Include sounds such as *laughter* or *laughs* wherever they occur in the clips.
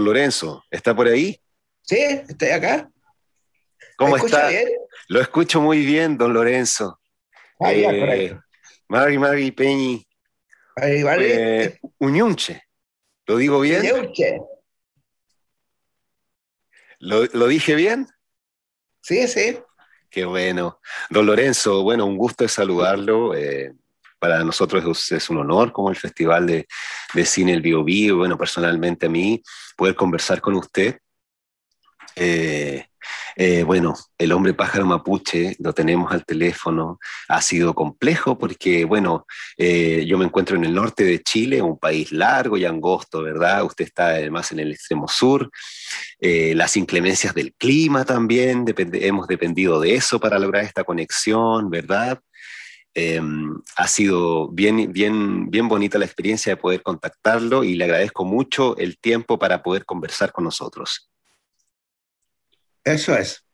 Don Lorenzo, ¿está por ahí? Sí, estoy acá. ¿Cómo está? Bien? Lo escucho muy bien, don Lorenzo. Ahí, eh, Mari, Mari, Peñi. Ahí, vale. Eh, Uñunche. ¿Lo digo bien? Uñunche. ¿Lo, ¿Lo dije bien? Sí, sí. Qué bueno. Don Lorenzo, bueno, un gusto de saludarlo. Eh, para nosotros es un honor, como el Festival de, de Cine El Bio Bio, bueno, personalmente a mí, poder conversar con usted. Eh, eh, bueno, el hombre pájaro mapuche lo tenemos al teléfono. Ha sido complejo porque, bueno, eh, yo me encuentro en el norte de Chile, un país largo y angosto, ¿verdad? Usted está además en el extremo sur. las inclemencias del clima también, hemos dependido de eso para lograr esta conexión, ¿verdad? Em, ha sido bien, bien, bien bonita la experiencia de poder contactarlo y le agradezco mucho el tiempo para poder conversar con nosotros. Eso es.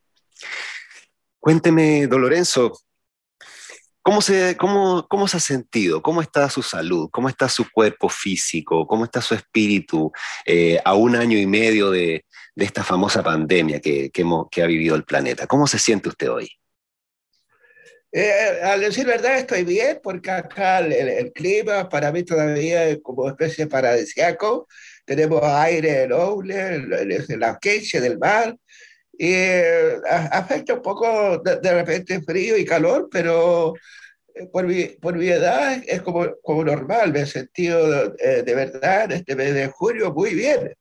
Cuénteme, don Lorenzo, ¿cómo se, cómo, cómo se ha sentido? ¿Cómo está su salud? ¿Cómo está su cuerpo físico? ¿Cómo está su espíritu eh, a un año y medio de, de esta famosa pandemia que, que, que ha vivido el planeta? ¿Cómo se siente usted hoy? Eh, al decir verdad, estoy bien porque acá el, clima para mí todavía es como especie paradisiaco. Tenemos aire noble, la queche del mar y eh, afecta un poco de, repente frío y calor, pero eh, por mi, por mi edad es como, como normal, me he sentido de verdad este mes de julio muy bien.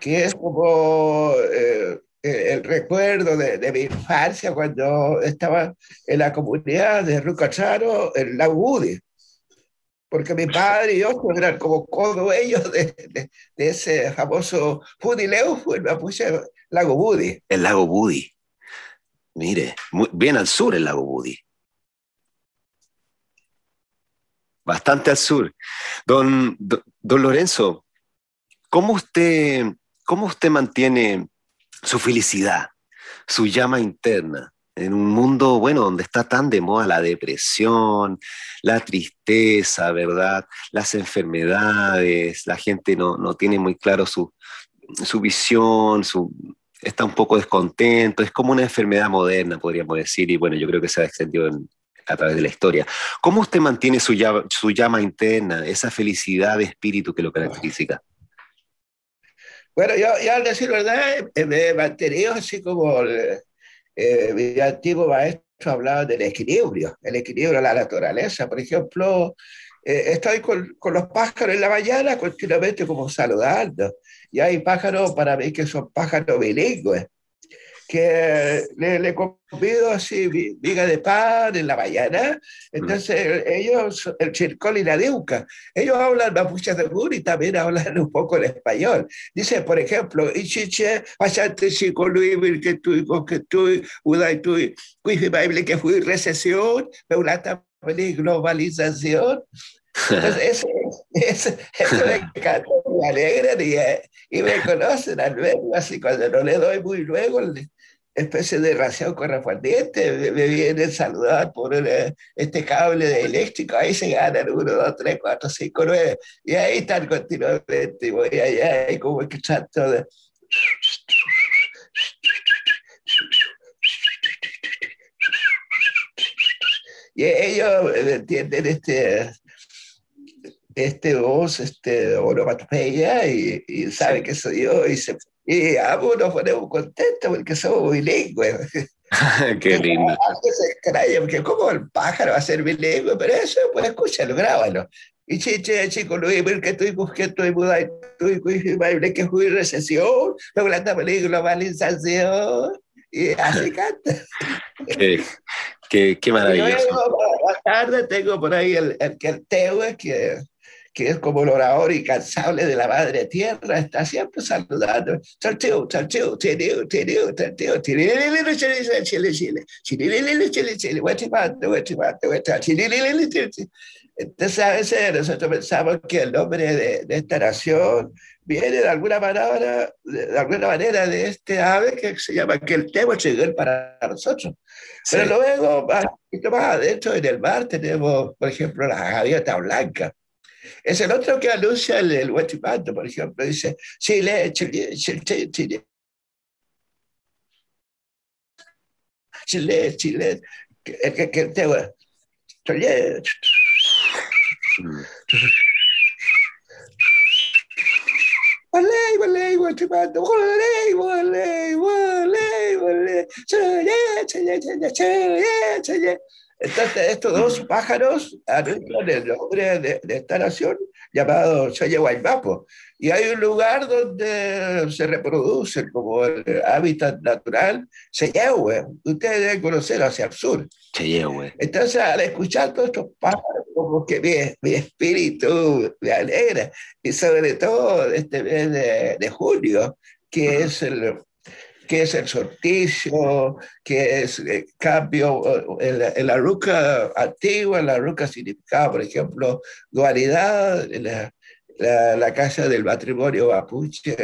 Que es como el recuerdo de, mi infancia cuando estaba en la comunidad de Rucacharo, en la Budi. Porque mi padre y yo eran como ellos de, de, de, ese famoso Fudileu, me puse Lago Budi. El Lago Budi. Mire, bien al sur el Lago Budi. Bastante al sur. Don, don, don Lorenzo, ¿cómo usted, ¿cómo usted mantiene su felicidad, su llama interna, en un mundo, bueno, donde está tan de moda la depresión, la tristeza, ¿verdad? Las enfermedades, la gente no, no tiene muy claro su, su visión, su, está un poco descontento, es como una enfermedad moderna, podríamos decir, y bueno, yo creo que se ha extendido a través de la historia. ¿Cómo usted mantiene su llama, su llama interna, esa felicidad de espíritu que lo caracteriza? Bueno, yo, al decir verdad, eh, me he mantenido así como el, eh, mi antiguo maestro hablaba del equilibrio, el equilibrio de la naturaleza. Por ejemplo, eh, estoy con, con, los pájaros en la mañana continuamente como saludando. Y hay pájaros para mí que son pájaros bilingües que le, le convido así viga de pan en la mañana. Entonces ellos, el chircol y la deuca, ellos hablan mapuche de y también hablan un poco el español. Dice, por ejemplo, Ichiche, Achante Chico Luis, que tú, que tú, Uday tú, que fui recesión, Peulata globalización. Entonces, *laughs* eso, eso, me encanta, me alegran y, y, me conocen al verlo así cuando no le doy muy luego, especie de ración correspondiente, me, vienen a saludar por el, este cable de eléctrico, ahí se ganan 1, 2, 3, 4, 5, 9, y ahí están continuamente, y voy allá y como que trato de... Y ellos entienden este, este voz, este onomatopeya, y, y saben que soy yo, y se y ambos nos ponemos contentos porque somos bilingües. *laughs* Qué lindo. Algo se extraña, porque como el pájaro va a ser bilingüe, pero eso, pues escúchalo, grábalo. Y chiche, chico, Luis, que estoy buscando y mudar, estoy que fui recesión, luego la globalización, y así *laughs* canta. Qué, qué, qué maravilloso. Luego, más tarde tengo por ahí el, el, el Teue, que que es como el orador incansable de la madre tierra, está siempre saludando. Chile, Chile, Chile, Entonces a veces nosotros pensamos que el nombre de, de esta nación viene de alguna manera, de alguna manera de este ave que se llama que el tema para nosotros. Pero luego, más, más adentro en el mar tenemos, por ejemplo, la gaviota blanca Es el otro que anuncia el, el por ejemplo, dice Chile, Chile, Chile, Chile. Chile, Chile, el que, que te Chile. Volei, volei, volei, volei, volei, volei, volei, entonces, estos dos pájaros anuncian el nombre de, esta nación llamado Guaymapo. Y hay un lugar donde se reproducen como el hábitat natural, Cheyehue. Ustedes deben conocer hacia el sur. Cheyehue. Entonces, al escuchar todos estos pájaros, como que mi, mi espíritu me alegra. Y sobre todo este mes de, de julio, que es el qué es el sorticio, qué es el eh, cambio. En la, ruca antigua, la ruca significaba, por ejemplo, dualidad, la, la, casa del matrimonio mapuche,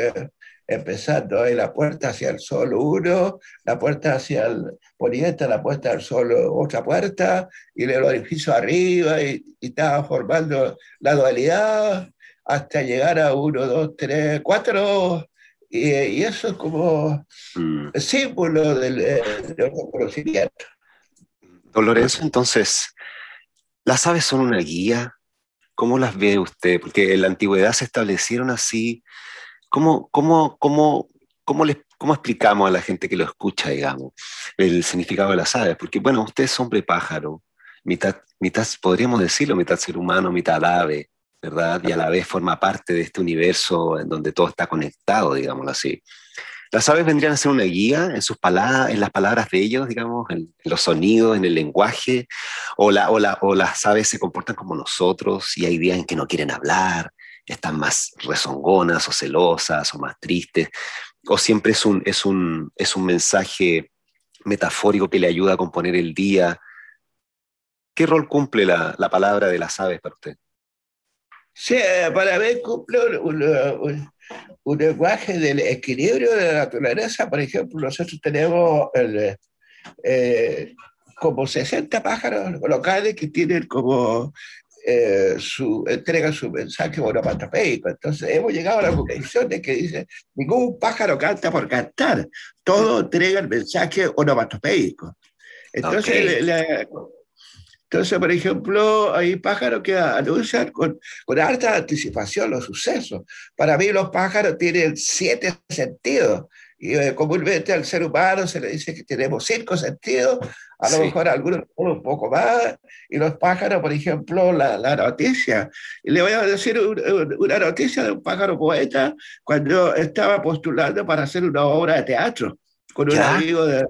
empezando en la puerta hacia el sol uno, la puerta hacia el poniente, la puerta al sol otra puerta, y el edificio arriba, y, y estaba formando la dualidad hasta llegar a uno, dos, tres, cuatro y, eso es como mm. símbolo del, eh, del conocimiento. Don Lorenzo, entonces, ¿las aves son una guía? ¿Cómo las ve usted? Porque en la antigüedad se establecieron así. ¿Cómo, cómo, cómo, cómo, les, cómo explicamos a la gente que lo escucha, digamos, el significado de las aves? Porque, bueno, usted es hombre pájaro, mitad, mitad, podríamos decirlo, mitad ser humano, mitad ave. ¿verdad? Y a la vez forma parte de este universo en donde todo está conectado, digámoslo así. Las aves vendrían a ser una guía en, sus palabras, en las palabras de ellos, digamos, en, los sonidos, en el lenguaje, o, la, o, o, las aves se comportan como nosotros y hay días en que no quieren hablar, están más rezongonas o celosas o más tristes, o siempre es un, es un, es un mensaje metafórico que le ayuda a componer el día. ¿Qué rol cumple la, la palabra de las aves para usted? Sí, para mí cumple un, un, lenguaje del equilibrio de la naturaleza. Por ejemplo, nosotros tenemos eh, como 60 pájaros locales que tienen como eh, su, entrega su mensaje onomatopeico. Entonces hemos llegado a la conclusión de que dice, ningún pájaro canta por cantar, todo entrega el mensaje onomatopeico. Entonces, la, entonces, por ejemplo, hay pájaros que anuncian con, con alta anticipación los sucesos. Para mí los pájaros tienen siete sentidos. Y eh, comúnmente al ser humano se le dice que tenemos cinco sentidos, a lo mejor algunos un poco más, y los pájaros, por ejemplo, la, la noticia. Y le voy a decir una noticia de un pájaro poeta cuando estaba postulando para hacer una obra de teatro con un amigo de,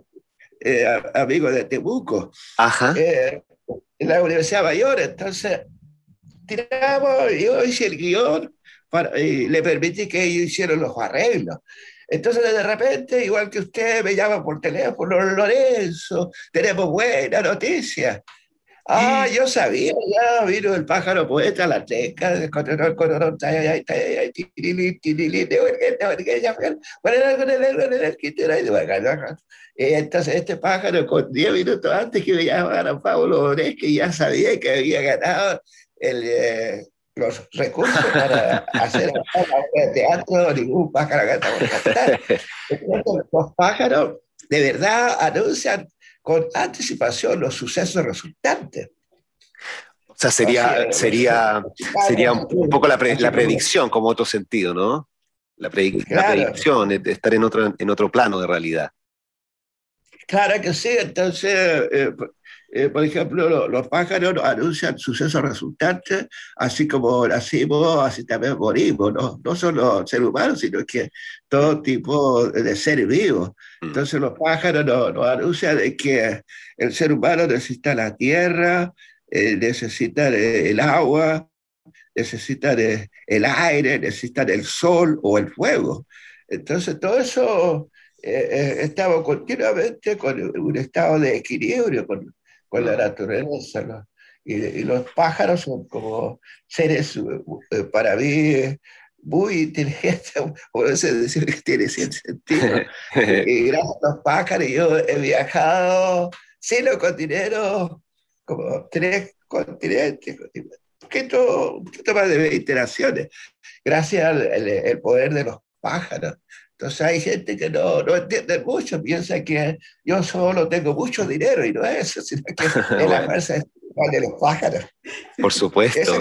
eh, amigo de Temuco. Ajá. Eh, en la Universidad Mayor. Entonces, tiramos, yo hice el guion para, y le permití que ellos hicieran los arreglos. Entonces, de repente, igual que usted, me llama por teléfono, Lorenzo, tenemos buena noticia. Ah, yo sabía, ya vino el pájaro poeta, la teca, el coronel, coronel, entonces este pájaro con 10 minutos antes que me llamara Pablo que ya sabía que había ganado el, eh, los recursos para *laughs* hacer el teatro, ningún pájaro canta por cantar. los pájaros de verdad anuncian con anticipación los sucesos resultantes. O sea, sería, sería, sería un poco la, la predicción, como otro sentido, ¿no? La, predicción, de estar en otro, en otro plano de realidad. Claro que sí, entonces, eh, eh, por ejemplo, los pájaros anuncian sucesos resultantes, así como nacimos, así también morimos, ¿no? No solo seres humanos, sino que todo tipo de seres vivos. Mm. Entonces los pájaros nos, anuncian de que el ser humano necesita la tierra, eh, necesita el agua, necesita el aire, necesita el sol o el fuego. Entonces todo eso eh, eh, estamos continuamente con un estado de equilibrio con, con la naturaleza. Y, los pájaros son como seres, eh, para mí, muy inteligentes, *laughs* o decir que tiene cierto sentido. *laughs* y gracias a los pájaros yo he viajado sin los continentes, como tres continentes, poquito más de iteraciones, gracias al poder de los pájaros. Entonces hay gente que no, no entiende mucho, piensa que yo solo tengo mucho dinero y no es eso, sino que *laughs* es la fuerza de los pájaros. Por supuesto.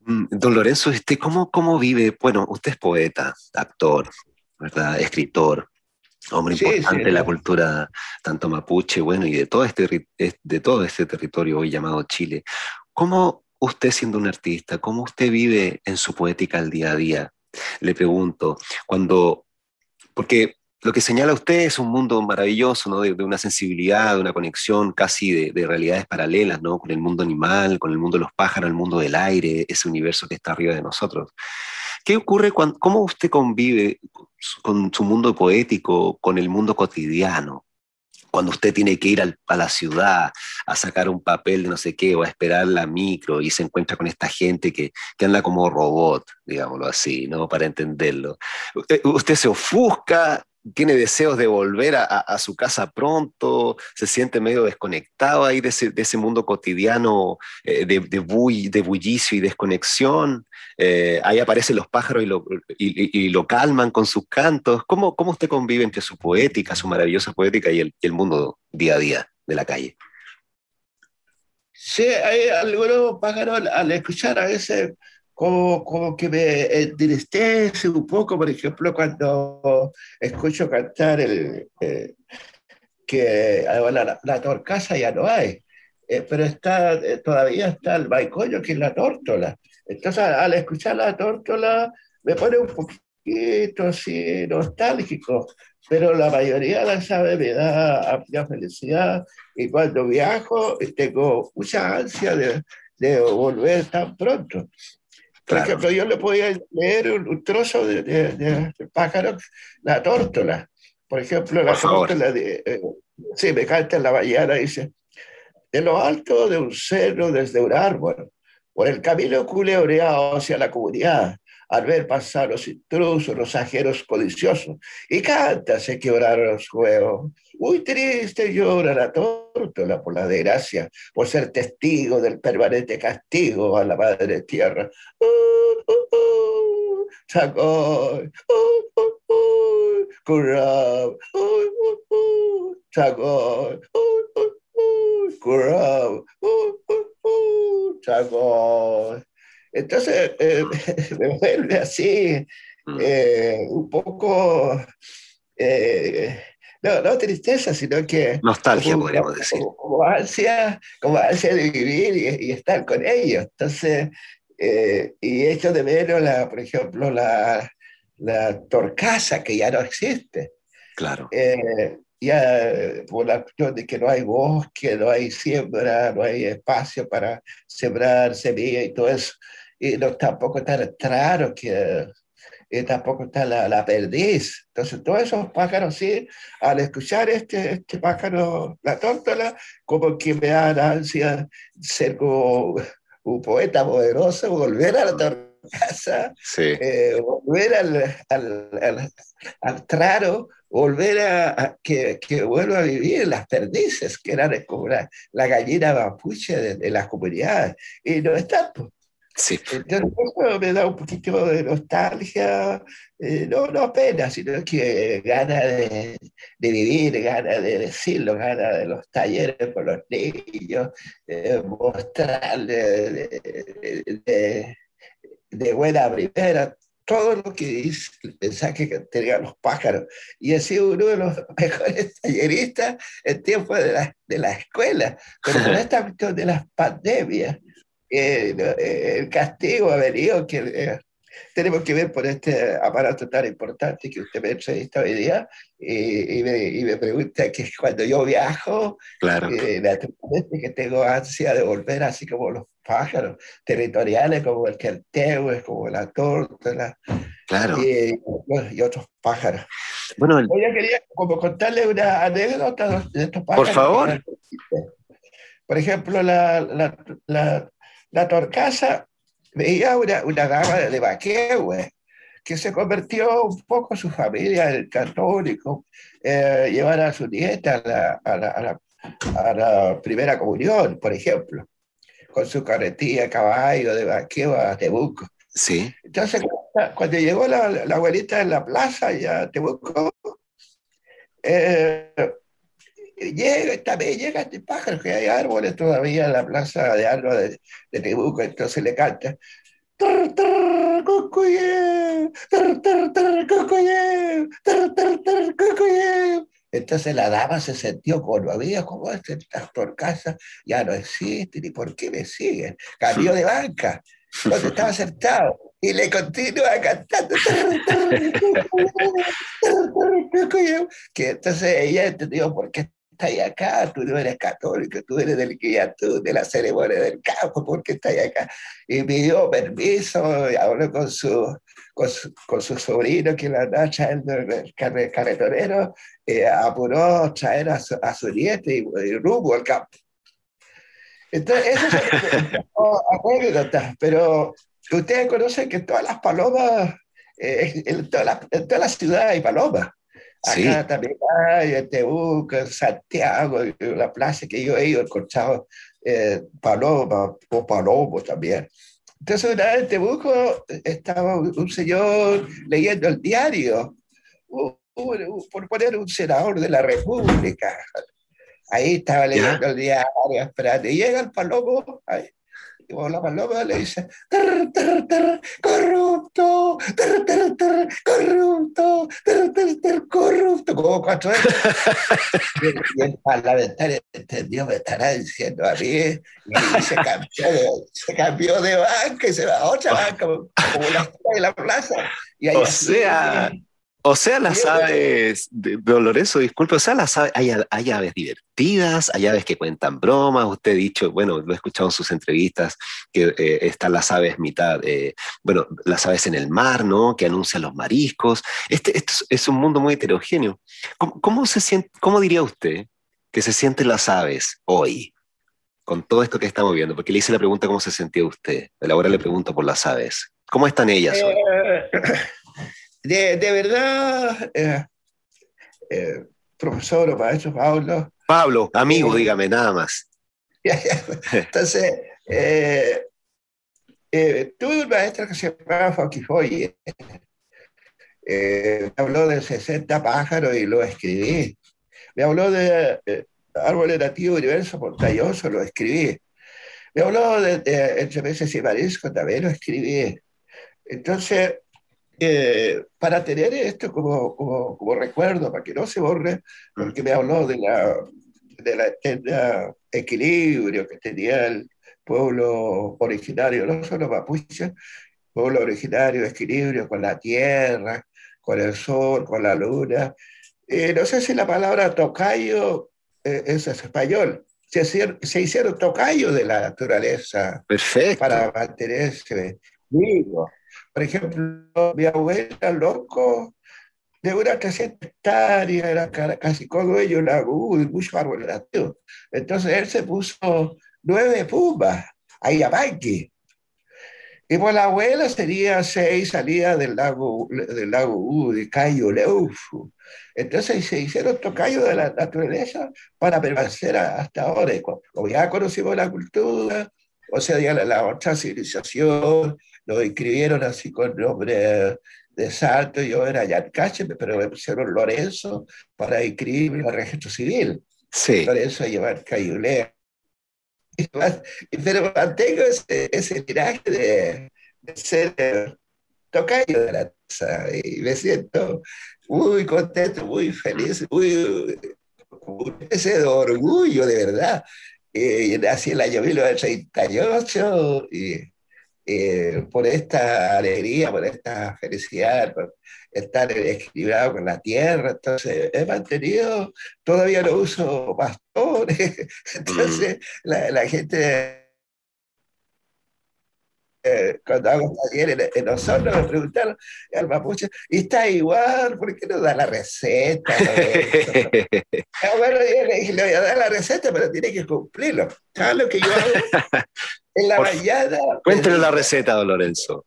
Mm, don Lorenzo, ¿usted cómo, ¿cómo vive? Bueno, usted es poeta, actor, ¿verdad? Escritor, hombre importante de la cultura tanto mapuche, bueno, y de todo, este, de todo este territorio hoy llamado Chile. ¿Cómo usted siendo un artista, cómo usted vive en su poética al día a día? Le pregunto, cuando, porque lo que señala usted es un mundo maravilloso, ¿no? de, una sensibilidad, de una conexión casi de, realidades paralelas, ¿no? con el mundo animal, con el mundo de los pájaros, el mundo del aire, ese universo que está arriba de nosotros. ¿Qué ocurre cuando, cómo usted convive con su mundo poético, con el mundo cotidiano? Cuando usted tiene que ir a la ciudad a sacar un papel de no sé qué o a esperar la micro y se encuentra con esta gente que, anda como robot, digámoslo así, ¿no? Para entenderlo. Usted se ofusca, tiene deseos de volver a, su casa pronto, se siente medio desconectado ahí de ese, mundo cotidiano eh, de, de, bullicio y desconexión. Eh, ahí aparecen los pájaros y lo, y, lo, calman con sus cantos. ¿Cómo, ¿Cómo usted convive entre su poética, su maravillosa poética y el, el mundo día a día de la calle? Sí, hay algunos pájaros al escuchar a veces como, como que me entristece un poco, por ejemplo, cuando escucho cantar el, eh, que la, la, torcaza ya no hay, eh, pero está, eh, todavía está el baicoño, que es la tórtola. Entonces, al escuchar la tórtola, me pone un poquito así nostálgico, pero la mayoría de esa me da amplia felicidad y cuando viajo tengo mucha ansia de, de volver tan pronto. Por ejemplo, yo le podía leer un, trozo de, de, pájaro, la tórtola. Por ejemplo, la tórtola de. Eh, sí, me canta en la mañana, dice: De lo alto de un cerro, desde un árbol, por el camino culebreado hacia la comunidad, al ver pasar los intrusos, los ajeros codiciosos, y canta, se quebraron los huevos. Muy triste llora la tórtola por la desgracia, por ser testigo del permanente castigo a la madre tierra. Uh, uh, uh, Chacoy, curab, chacoy, curab, chacoy. Entonces, eh, *laughs* me vuelve así, mm. eh, un poco, eh, no, no tristeza, sino que... Nostalgia, podríamos decir. Como, ansia, como ansia de vivir y, estar con ellos. Entonces, y hecho de menos, la, por ejemplo, la, la torcaza, que ya no existe. Claro ya por la cuestión de que no hay bosque, no hay siembra, no hay espacio para sembrar semilla y todo eso. Y no, tampoco está el traro, que y tampoco está la, la, perdiz. Entonces, todos esos pájaros, sí, al escuchar este, este pájaro, la tórtola, como que me dan ansia ser como un poeta poderoso, volver a la casa, eh, volver al, al, al, al, traro, volver a, que, que, vuelva a vivir las perdices, que eran como la, la gallina mapuche de, las comunidades, y no está. Pues. Sí. Entonces eso me da un poquito de nostalgia, eh, no, no pena, sino que gana de, de, vivir, gana de decirlo, gana de los talleres con los niños, eh, mostrarle de, de, buena primera todo lo que dice el mensaje que tenían los pájaros. Y he sido uno de los *laughs* mejores talleristas en tiempo de la, de la escuela. Pero con esta cuestión de las pandemias, eh, eh, el castigo ha venido que eh, tenemos que ver por este aparato tan importante que usted me entrevista hoy día y, me, y, me, pregunta que cuando yo viajo, claro. que tengo ansia de volver así como los pájaros territoriales como el es como la torta claro. y, y, otros pájaros. Bueno, Yo quería como contarle una anécdota de estos pájaros. Por favor. Por ejemplo, la, la, la, la torcaza veía una, una gama de vaquehue que se convirtió un poco su familia el católico, eh, llevar a su nieta a la, a, la, a la, primera comunión, por ejemplo con su carretilla de caballo, de vaqueo a Tebuco. Sí. Entonces, cuando llegó la, la abuelita en la plaza, ya Tebuco, eh, llega, también llega este pájaro, que hay árboles todavía en la plaza de árboles de, de Tebuco, entonces le canta. Entonces la dama se sintió conmovida, como este por casa ya no existe, ni por qué me siguen. Cambió de banca, donde estaba sentado, y le continúa cantando. que entonces ella entendió por qué estás acá, tú no eres católico, tú eres del tú de la ceremonia del campo, ¿por qué estás acá? Y pidió permiso, y habló con su, con su, con su sobrino que la andaba trayendo el carretonero, eh, apuró a traer a su, a su nieto y, y rumbo al campo. Entonces, eso es *laughs* anécdotas, pero ustedes conocen que todas las palomas, eh, en, toda la, en toda la ciudad hay palomas. Acá Sí. también hay, en Santiago, la plaza que yo he encontrado eh, palomas o palomos también. Entonces, una vez en Temuco estaba un, señor leyendo el diario, un- un- por poner un senador de la República. Ahí estaba leyendo el diario, esperando. Y llega el palomo, ahí, y la paloma le dice, "Tar, tar, tar, corrupto, tar, tar, tar, corrupto, tar, tar, tar, corrupto, como cuatro veces. *laughs* y, el parlamentario entendió, me estará diciendo a mí, y se cambió de, se cambió de banca y se va a otra *laughs* banca, como la de la plaza. Y ahí O así, sea, O sea, las aves, Lorenzo, disculpe, o sea, las aves, hay, hay aves divertidas, hay aves que cuentan bromas, usted ha dicho, bueno, lo he escuchado en sus entrevistas, que eh, están las aves mitad, eh, bueno, las aves en el mar, ¿no? Que anuncian los mariscos. Este, es, es un mundo muy heterogéneo. ¿Cómo, cómo se siente, cómo diría usted que se sienten las aves hoy? Con todo esto que estamos viendo, porque le hice la pregunta cómo se sentía usted. Ahora le pregunto por las aves. ¿Cómo están ellas hoy? Eh, de, de verdad, eh, eh, profesor o maestro Pablo, Pablo, amigo, eh, dígame nada más. *laughs* entonces, eh, eh, tuve un maestro que se llamaba Foquifoy, eh, me habló de 60 pájaros y lo escribí. Me habló de árboles nativos, universo montañoso, lo escribí. Me habló de, de entre meses y mariscos, también lo escribí. Entonces, eh, para tener esto como, como, como recuerdo, para que no se borre, porque me habló de la, de la eterna equilibrio que tenía el pueblo originario, no solo mapuche, pueblo originario, equilibrio con la tierra, con el sol, con la luna. Eh, no sé si la palabra tocayo eh, es español. Se, hicieron- se hicieron tocayo de la naturaleza Perfecto. para mantenerse vivo. Por ejemplo, mi abuela, loco, de unas 300 hectáreas, era ca- casi codueño, lago y muchos árboles nativos. Entonces él se puso nueve pumas a Yamanqui. Y por la abuela sería seis salidas del lago, del lago U, de Cayo Leufu. Entonces se hicieron tocayos de la naturaleza para permanecer hasta ahora. Como ya conocimos la cultura, o sea, ya la, la otra civilización, lo inscribieron así con nombre de santo, yo era Yancache, pero me pusieron Lorenzo para inscribirme en el registro civil. Sí. Lorenzo llevar Cayulea. Pero mantengo ese, ese linaje de, de ser tocayo de la casa y me siento muy contento, muy feliz, muy ese de orgullo de verdad. Eh, nací en el año 1938 y eh, por esta alegría, por esta felicidad, por estar equilibrado con la tierra. Entonces, he mantenido, todavía no uso bastones. *laughs* Entonces, la, la gente, eh, cuando hago talleres en, en Osorno, me preguntaron al mapuche, ¿y está igual? ¿Por qué no da la receta? Lorenzo?" *laughs* Ah, bueno, yo le dije, le voy a dar la receta, pero tiene que cumplirlo. ¿Sabes lo que yo hago? *laughs* En la mañana. La receta, don Lorenzo.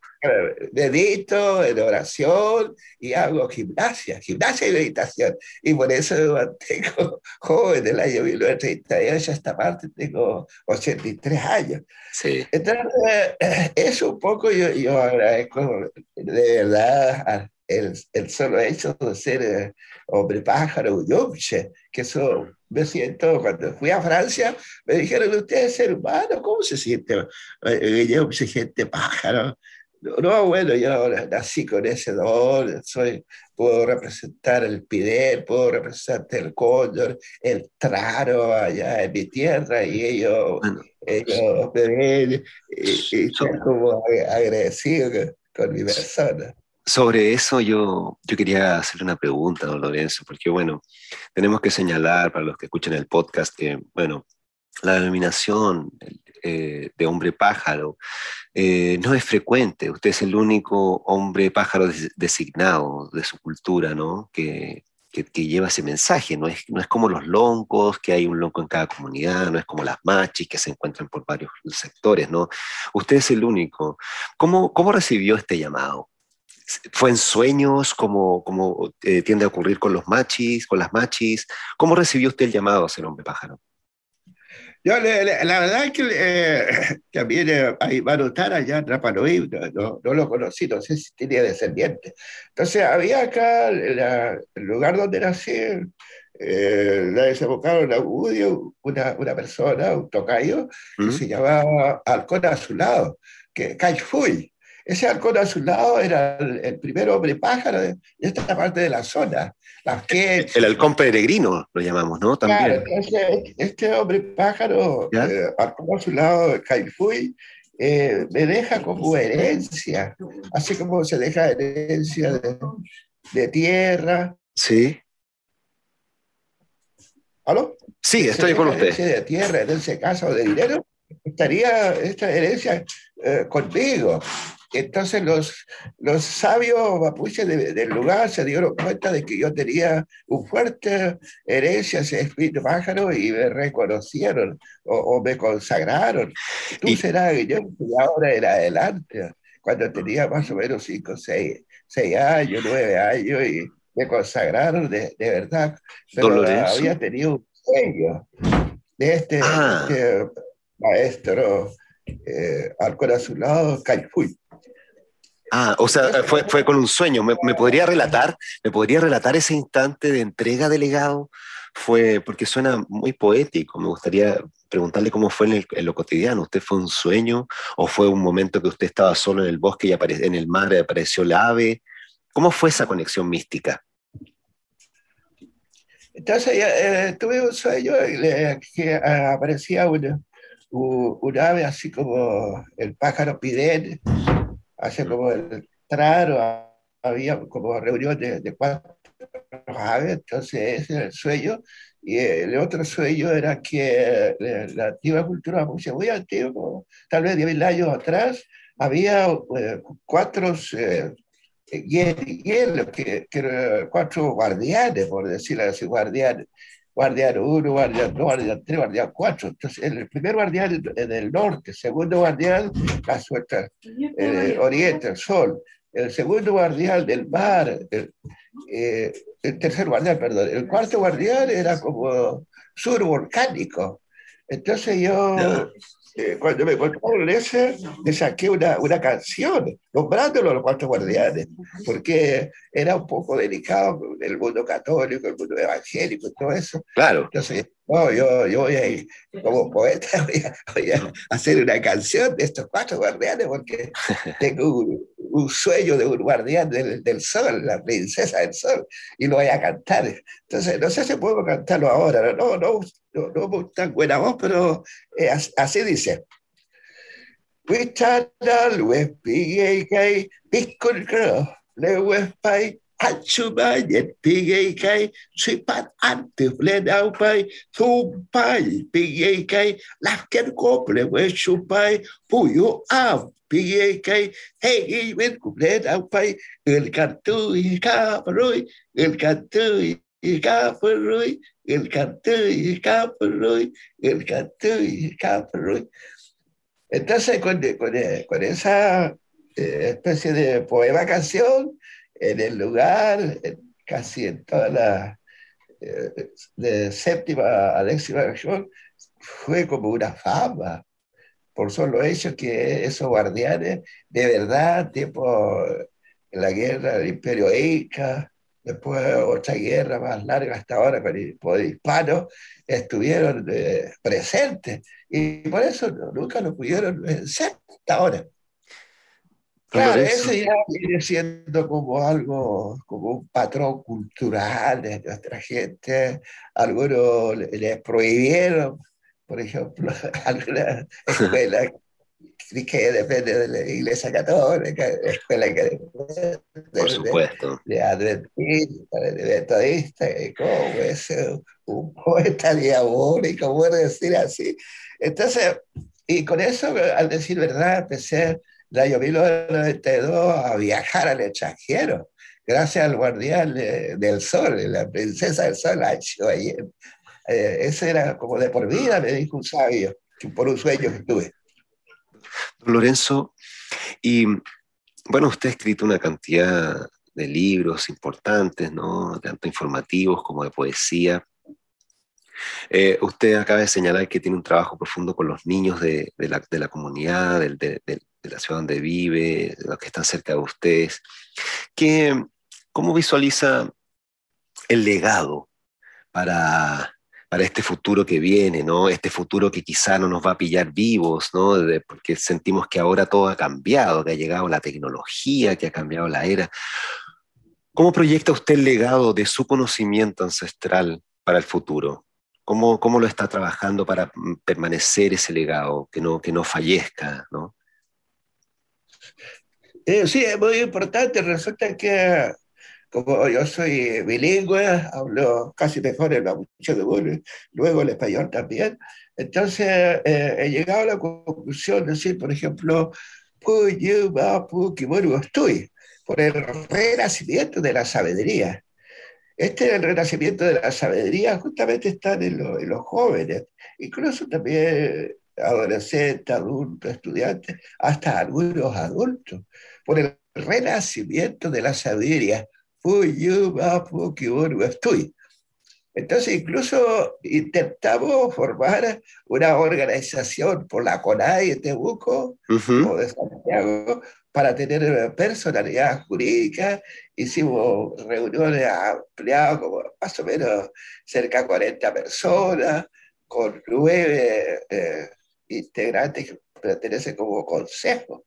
Medito en oración y hago gimnasia, gimnasia y meditación. Y por eso me mantengo *laughs* joven del año 1938 esta parte, tengo 83 años. Sí. Entonces, eso un poco yo, yo agradezco de verdad el, el, solo hecho de ser eh, hombre pájaro, yomche, que eso me siento, cuando fui a Francia, me dijeron, usted es ser humano, ¿cómo se siente? Eh, yo se gente pájaro. No, bueno, yo nací con ese don, soy, puedo representar el pidel, puedo representar el cóndor, el traro allá en mi tierra, y ellos, ellos me ven y, y son como agradecidos con mi persona. Sobre eso yo, yo quería hacer una pregunta, don Lorenzo, porque bueno, tenemos que señalar para los que escuchan el podcast que, bueno, la denominación eh, de hombre pájaro eh, no es frecuente. Usted es el único hombre pájaro designado de su cultura, ¿no? Que, que, lleva ese mensaje. No es, no es como los loncos, que hay un lonco en cada comunidad, no es como las machis que se encuentran por varios sectores, ¿no? Usted es el único. ¿Cómo, cómo recibió este llamado? ¿Fue en sueños como, como eh, tiende a ocurrir con los machis, con las machis? ¿Cómo recibió usted el llamado a ser hombre pájaro? Yo, la verdad es que eh, también eh, hay notar allá en Rapanoí, no, no, lo conocí, no sé si tenía descendientes. Entonces había acá el lugar donde nací, eh, la desembocaron a Udio, una, una persona, un tocayo, que ¿Mm? se llamaba Halcón Azulado, que Caifuy. Ese halcón azulado era el, primer hombre pájaro de, esta parte de la zona. el halcón peregrino lo llamamos, ¿no? También. este, hombre pájaro, eh, halcón azulado de Caifuy, eh, me deja como herencia, así como se deja herencia de, tierra. Sí. ¿Aló? Sí, estoy con usted. Herencia de tierra, en ese caso de dinero, estaría esta herencia eh, conmigo. Entonces los, los sabios mapuches del lugar se dieron cuenta de que yo tenía un fuerte herencia ese espíritu pájaro y me reconocieron o, me consagraron. Tú y... serás Guillermo y ahora en adelante, cuando tenía más o menos 5, 6, años, 9 años y me consagraron de, de verdad. Pero había tenido un sueño de este, ah. este maestro eh, al corazonado Caifuy. Ah, o sea, fue, fue con un sueño. ¿Me, ¿Me, podría relatar, me podría relatar ese instante de entrega de legado? Fue, porque suena muy poético, me gustaría preguntarle cómo fue en, el, lo cotidiano. ¿Usted fue un sueño o fue un momento que usted estaba solo en el bosque y apare, en el mar apareció la ave? ¿Cómo fue esa conexión mística? Entonces eh, tuve un sueño que aparecía una, un, ave así como el pájaro pidén hace como el traro, había como reunión de, cuatro aves, entonces ese era el sueño. Y el otro sueño era que eh, la antigua cultura muy antigua, tal vez 10.000 años atrás, había eh, cuatro eh, hielos, que, que, cuatro guardianes, por decirlo así, guardianes, guardián 1, guardián 2, guardián 3, guardián 4. Entonces, el primer guardián en el norte, segundo guardián, la suelta, el oriente, el sol. El segundo guardián del mar, el, eh, el tercer guardián, perdón. El cuarto guardián era como sur volcánico. Entonces yo eh, cuando me contaron ese, le saqué una, una canción nombrándolo a los cuatro guardianes, porque era un poco delicado el mundo católico, el mundo evangélico y todo eso. Claro. Entonces, no, yo, yo voy a ir como poeta, *laughs* voy a, hacer una canción de estos cuatro guardianes, porque tengo un, un sueño de un guardián del, del, sol, la princesa del sol, y lo voy a cantar. Entonces, no sé si puedo cantarlo ahora, no, no, no, no tan buena voz, pero eh, así dice. Wichana luespigeikai, pikulkro, lewespai, Achubayet pigeikai, suipat ante fledaupai, thumpai, pigeikai, lafken kople wechupai, puyo av, pigeikai, hei ven fledaupai, el cantu y caparoi, el cantu y caparoi, el cantu y caparoi, el cantu y caparoi. Entonces, con, con, esa especie de poema canción, en el lugar, casi en toda la de séptima a décima región, fue como una fama por solo hecho que esos guardianes, de verdad, tipo la guerra del Imperio Inca, después otra guerra más larga hasta ahora con el poder hispano, estuvieron eh, presentes y por eso nunca lo pudieron vencer hasta ahora. Claro, eso ya viene siendo como algo, como un patrón cultural de nuestra gente. Algunos les prohibieron por ejemplo, *laughs* alguna escuela que depende de la Iglesia Católica, escuela que depende por supuesto. de, de Adventista, de Metodista, ¿cómo es un poeta diabólico, puedo decir así? Entonces, y con eso, al decir verdad, empecé el año 1992 a viajar al extranjero, gracias al guardián del sol, la princesa del sol, ayer eh, ese era como de por vida, me dijo un sabio, por un sueño que tuve. Lorenzo, y bueno, usted ha escrito una cantidad de libros importantes, ¿no? Tanto informativos como de poesía. Eh, usted acaba de señalar que tiene un trabajo profundo con los niños de, la, comunidad, de, de, la ciudad donde vive, los que están cerca de ustedes. ¿Qué, ¿Cómo visualiza el legado para, para este futuro que viene, ¿no? Este futuro que quizá no nos va a pillar vivos, ¿no? porque sentimos que ahora todo ha cambiado, que ha llegado la tecnología, que ha cambiado la era. ¿Cómo proyecta usted el legado de su conocimiento ancestral para el futuro? ¿Cómo, cómo lo está trabajando para permanecer ese legado, que no, que no fallezca, ¿no? Eh, sí, es muy importante. Resulta que como yo soy bilingüe, hablo casi mejor el mapuche de luego el español también, entonces eh, he llegado a la conclusión de decir, por ejemplo, estoy, por el renacimiento de la sabiduría. Este el renacimiento de la sabiduría justamente está en, en los jóvenes, incluso también adolescentes, adultos, estudiantes, hasta algunos adultos, por el renacimiento de la sabiduría. Entonces, incluso intentamos formar una organización por la CONAI de Tebuco o de Santiago para tener personalidad jurídica. Hicimos reuniones ampliadas, como más o menos cerca de 40 personas, con nueve eh, integrantes que pertenecen como consejo.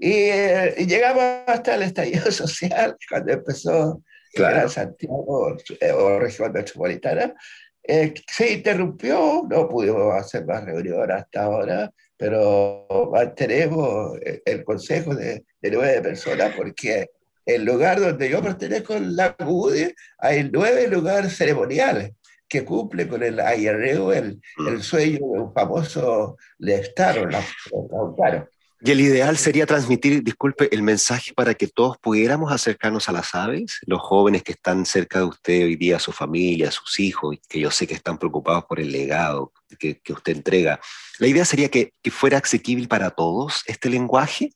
Eh, y, llegamos hasta el estallido *laughs* social, cuando empezó claro. Santiago eh, o región metropolitana. Eh, se interrumpió, no pudimos hacer más reuniones hasta ahora, pero mantenemos el consejo de, de nueve personas porque el lugar donde yo pertenezco, la CUDE, hay nueve lugares ceremoniales que cumple con el ayarreo, el, el mm. sueño de un famoso Lestaro, la, la, y el ideal sería transmitir, disculpe, el mensaje para que todos pudiéramos acercarnos a las aves, los jóvenes que están cerca de usted hoy día, su familia, sus hijos, que yo sé que están preocupados por el legado que, que usted entrega. La idea sería que, que, fuera asequible para todos este lenguaje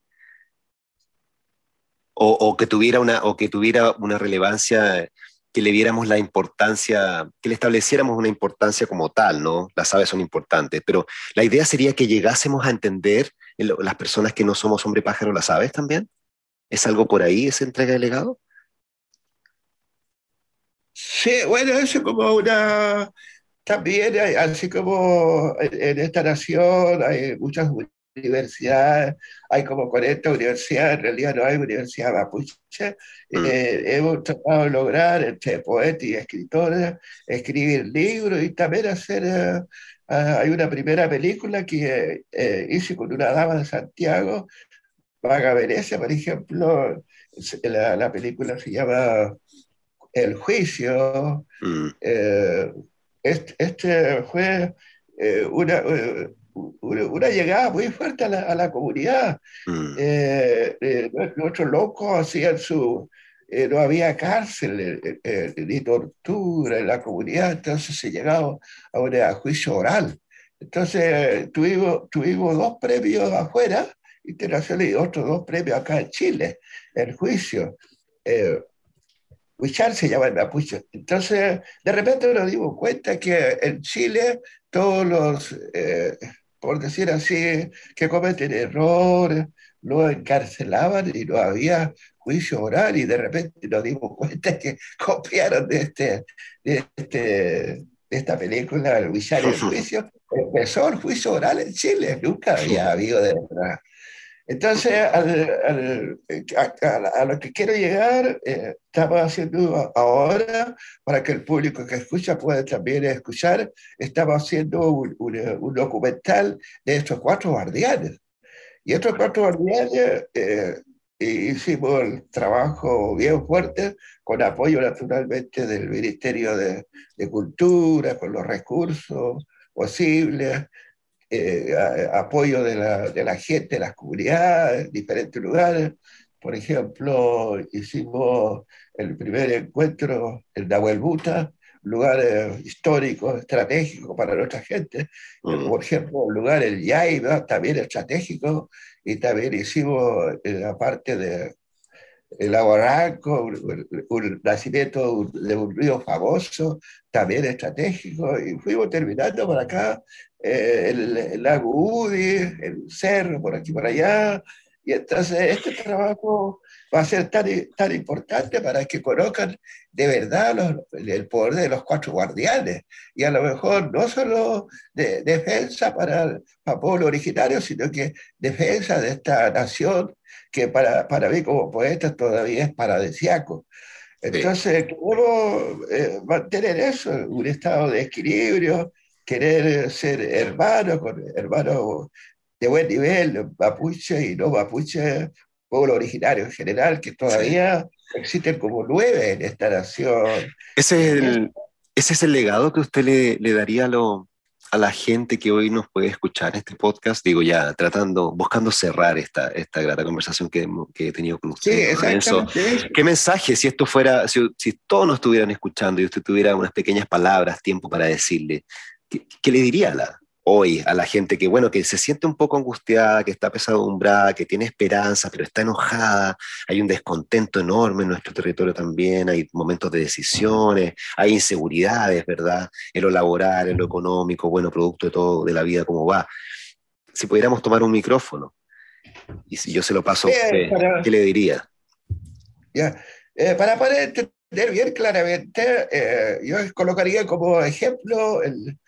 o, o, que tuviera una, o que tuviera una relevancia que le diéramos la importancia, que le estableciéramos una importancia como tal, ¿no? Las aves son importantes, pero la idea sería que llegásemos a entender las personas que no somos hombre pájaro las aves también. ¿Es algo por ahí, esa entrega de legado? Sí, bueno, eso como una, también, así como en esta nación hay muchas universidades, hay como 40 universidades, en realidad no hay universidad mapuche. Mm. Eh, hemos tratado de lograr, entre poetas y escritores, escribir libros y también hacer... Eh, ah, hay una primera película que eh, hice con una dama de Santiago, Vaga Venecia, por ejemplo. La, la, película se llama El Juicio. Mm. este, este, fue una una llegada muy fuerte a la, a la comunidad. Mm. Eh, eh, nuestros locos hacían su... Eh, no había cárcel ni tortura en la comunidad, entonces se llegaba a un juicio oral. Entonces tuvimos, tuvimos dos premios afuera, internacionales, y otros dos premios acá en Chile, el juicio. Eh, Huichar se llama el mapuche. Entonces, de repente nos dimos cuenta que en Chile todos los, eh, por decir así, que cometen errores, lo encarcelaban y no había juicio oral y de repente nos dimos cuenta que copiaron de, este, de, este, de esta película, el Huichar el juicio, empezó el juicio oral en Chile, nunca había habido de verdad. Entonces, a, lo que quiero llegar, eh, estamos haciendo ahora, para que el público que escucha pueda también escuchar, estamos haciendo un, documental de estos cuatro guardianes. Y estos cuatro guardianes eh, hicimos el trabajo bien fuerte, con apoyo naturalmente del Ministerio de, de Cultura, con los recursos posibles, eh, apoyo de la, gente, de las comunidades, diferentes lugares. Por ejemplo, hicimos el primer encuentro en Nahuelbuta, lugares históricos, estratégicos para nuestra gente. Mm. Por ejemplo, el lugar el Yaiba, también estratégico, y también hicimos la parte de el Aguarranco, un, nacimiento de un río famoso, también estratégico, y fuimos terminando por acá eh, el, lago Udi, el cerro, por aquí por allá, y entonces este trabajo va a ser tan, tan importante para que conozcan de verdad el poder de los cuatro guardianes. Y a lo mejor no solo de, defensa para el, pueblo originario, sino que defensa de esta nación que para, para mí como poeta todavía es paradisiaco. Entonces, ¿cómo eh, mantener eso? Un estado de equilibrio, querer ser hermano, con hermanos de buen nivel, mapuche y no mapuche, pueblo originario en general, que todavía existen como nueve en esta nación. Ese es el, ese es el legado que usted le, le daría a, lo, a la gente que hoy nos puede escuchar este podcast, digo ya, tratando, buscando cerrar esta, esta grata conversación que, que he tenido con usted. Sí, ¿Qué mensaje, si esto fuera, si, si, todos nos estuvieran escuchando y usted tuviera unas pequeñas palabras, tiempo para decirle, ¿qué, qué le diría a la, hoy a la gente que, bueno, que se siente un poco angustiada, que está pesadumbrada, que tiene esperanza, pero está enojada, hay un descontento enorme en nuestro territorio también, hay momentos de decisiones, hay inseguridades, ¿verdad? En lo laboral, en lo económico, bueno, producto de todo, de la vida, cómo va. Si pudiéramos tomar un micrófono, y si yo se lo paso usted, ¿qué le diría? Ya, eh, para poder entender bien claramente, eh, yo colocaría como ejemplo el,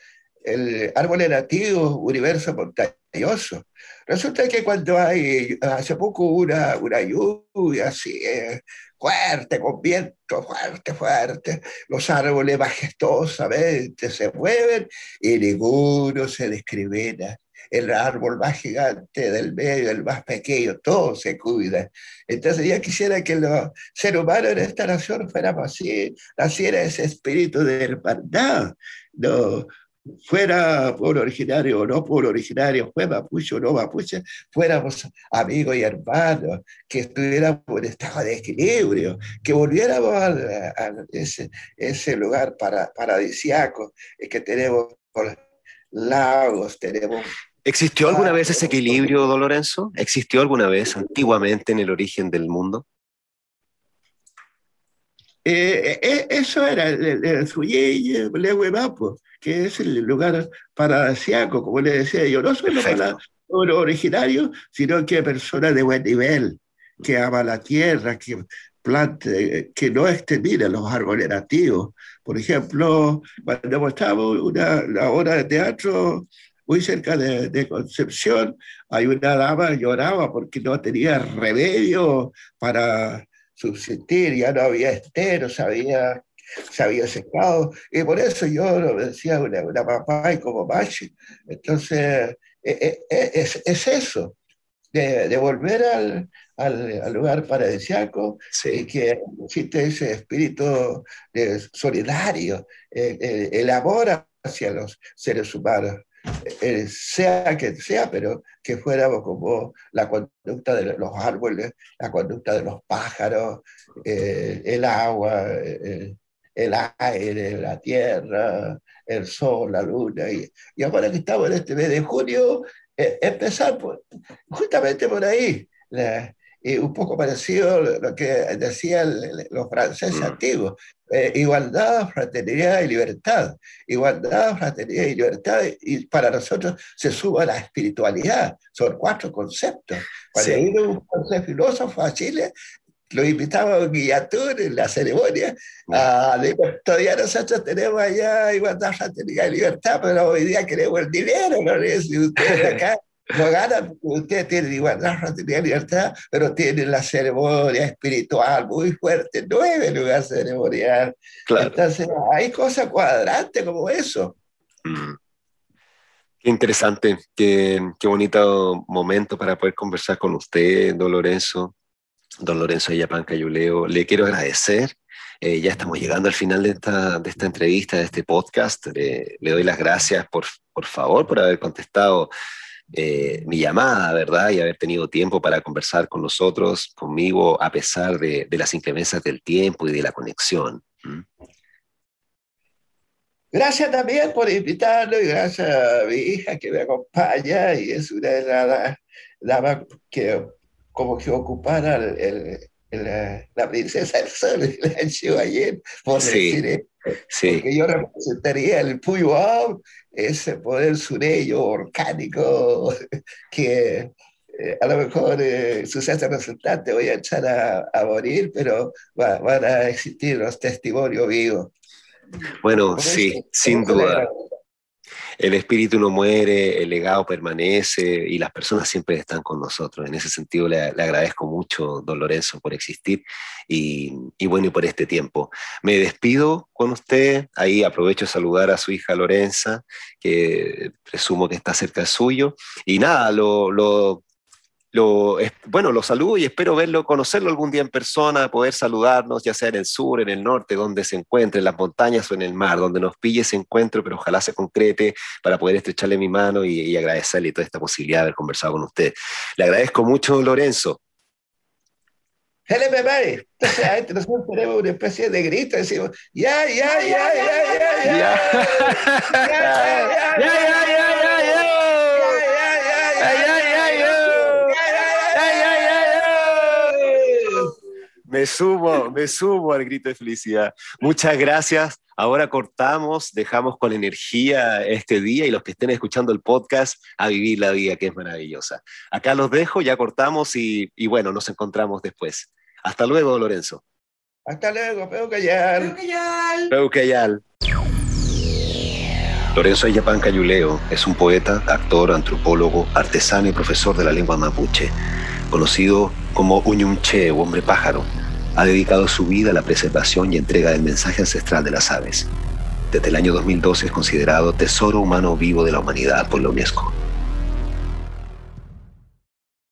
el árbol nativo, universo montañoso. Resulta que cuando hay, hace poco una, una lluvia así eh, fuerte, con viento fuerte, fuerte, los árboles majestuosamente se mueven y ninguno se discrimina. El árbol más gigante del medio, el más pequeño, todo se cuida. Entonces yo quisiera que los seres humanos en esta nación fuéramos así, naciera ese espíritu de hermandad. No, fuera pueblo originario o no pueblo originario, fue mapuche o no mapuche, fuéramos amigos y hermanos, que estuviéramos en estado de equilibrio, que volviéramos a, ese, ese, lugar para, paradisiaco que tenemos por lagos, tenemos... ¿Existió alguna vez ese equilibrio, don Lorenzo? ¿Existió alguna vez antiguamente en el origen del mundo? Eh, eh, eso era el, el, el que es el lugar paradisiaco, como le decía yo, no solo para los originarios, sino que personas de buen nivel, que ama la tierra, que plante, que no extermina los árboles nativos. Por ejemplo, cuando mostramos una, una obra de teatro muy cerca de, de, Concepción, hay una dama que lloraba porque no tenía remedio para subsistir, ya no había esteros, había se había secado, y por eso yo lo decía una, una papá y como machi. Entonces, e, e, e, es, es, eso, de, de volver al, al, al, lugar paradisiaco y que existe ese espíritu de solidario, el, el amor hacia los seres humanos. sea que sea, pero que fuéramos como la conducta de los árboles, la conducta de los pájaros, eh, el agua, eh, el aire, la tierra, el sol, la luna. Y, y ahora que estamos en este mes de junio, eh, empezar justamente por ahí. Y un poco parecido a lo que decían los franceses mm. antiguos, eh, igualdad, fraternidad y libertad. Igualdad, fraternidad y libertad, y para nosotros se suma la espiritualidad. Son cuatro conceptos. Cuando vino un filósofo a Chile, lo invitaba a Guillatur en la ceremonia. Ah, todavía nosotros tenemos allá igualdad, fraternidad y libertad, pero hoy día queremos el dinero, ¿no? Si ustedes acá no ganan porque ustedes tienen igualdad, y libertad, pero tienen la ceremonia espiritual muy fuerte, no es lugar ceremonial. Entonces, hay cosas cuadrantes como eso. Mm. Qué interesante, qué, qué bonito momento para poder conversar con usted, don Lorenzo don Lorenzo Yapanca Yuleo. Le quiero agradecer. Eh, ya estamos llegando al final de esta, de esta entrevista, de este podcast. le doy las gracias, por, por favor, por haber contestado eh, mi llamada, ¿verdad? Y haber tenido tiempo para conversar con nosotros, conmigo, a pesar de, de las inclemencias del tiempo y de la conexión. Gracias también por invitarlo y gracias a mi hija que me acompaña y es una de las damas que como que ocupara el, la, princesa del sol, *laughs* la ayer, por decir esto. Sí. Porque yo representaría el Puyo ese poder sureño, orgánico, que eh, a lo mejor eh, sus representantes voy a echar a, a morir, pero van a existir los testimonios vivos. Bueno, sí, sin duda el espíritu no muere, el legado permanece y las personas siempre están con nosotros. En ese sentido le, agradezco mucho, don Lorenzo, por existir y, bueno, y por este tiempo. Me despido con usted, ahí aprovecho de saludar a su hija Lorenza, que presumo que está cerca suyo, y nada, lo, lo bueno, lo saludo y espero verlo, conocerlo algún día en persona, poder saludarnos, ya sea en el sur, en el norte, donde se encuentre, en las montañas o en el mar, donde nos pille ese encuentro, pero ojalá se concrete para poder estrecharle mi mano y, agradecerle toda esta posibilidad de haber conversado con usted. Le agradezco mucho, Lorenzo. Entonces, nosotros tenemos una especie de grito, decimos, ya, ya, ya, ya, ya, ya, ya, ya, ya, Me sumo, me sumo al grito de felicidad. Muchas gracias. Ahora cortamos, dejamos con energía este día y los que estén escuchando el podcast a vivir la vida que es maravillosa. Acá los dejo, ya cortamos y, bueno, nos encontramos después. Hasta luego, Lorenzo. Hasta luego, Peucayal. Peucayal. Lorenzo Ayapán Cayuleo es un poeta, actor, antropólogo, artesano y profesor de la lengua mapuche, conocido como Uñumche o hombre pájaro ha dedicado su vida a la preservación y entrega del mensaje ancestral de las aves. Desde el año 2012 es considerado Tesoro Humano Vivo de la Humanidad por la UNESCO.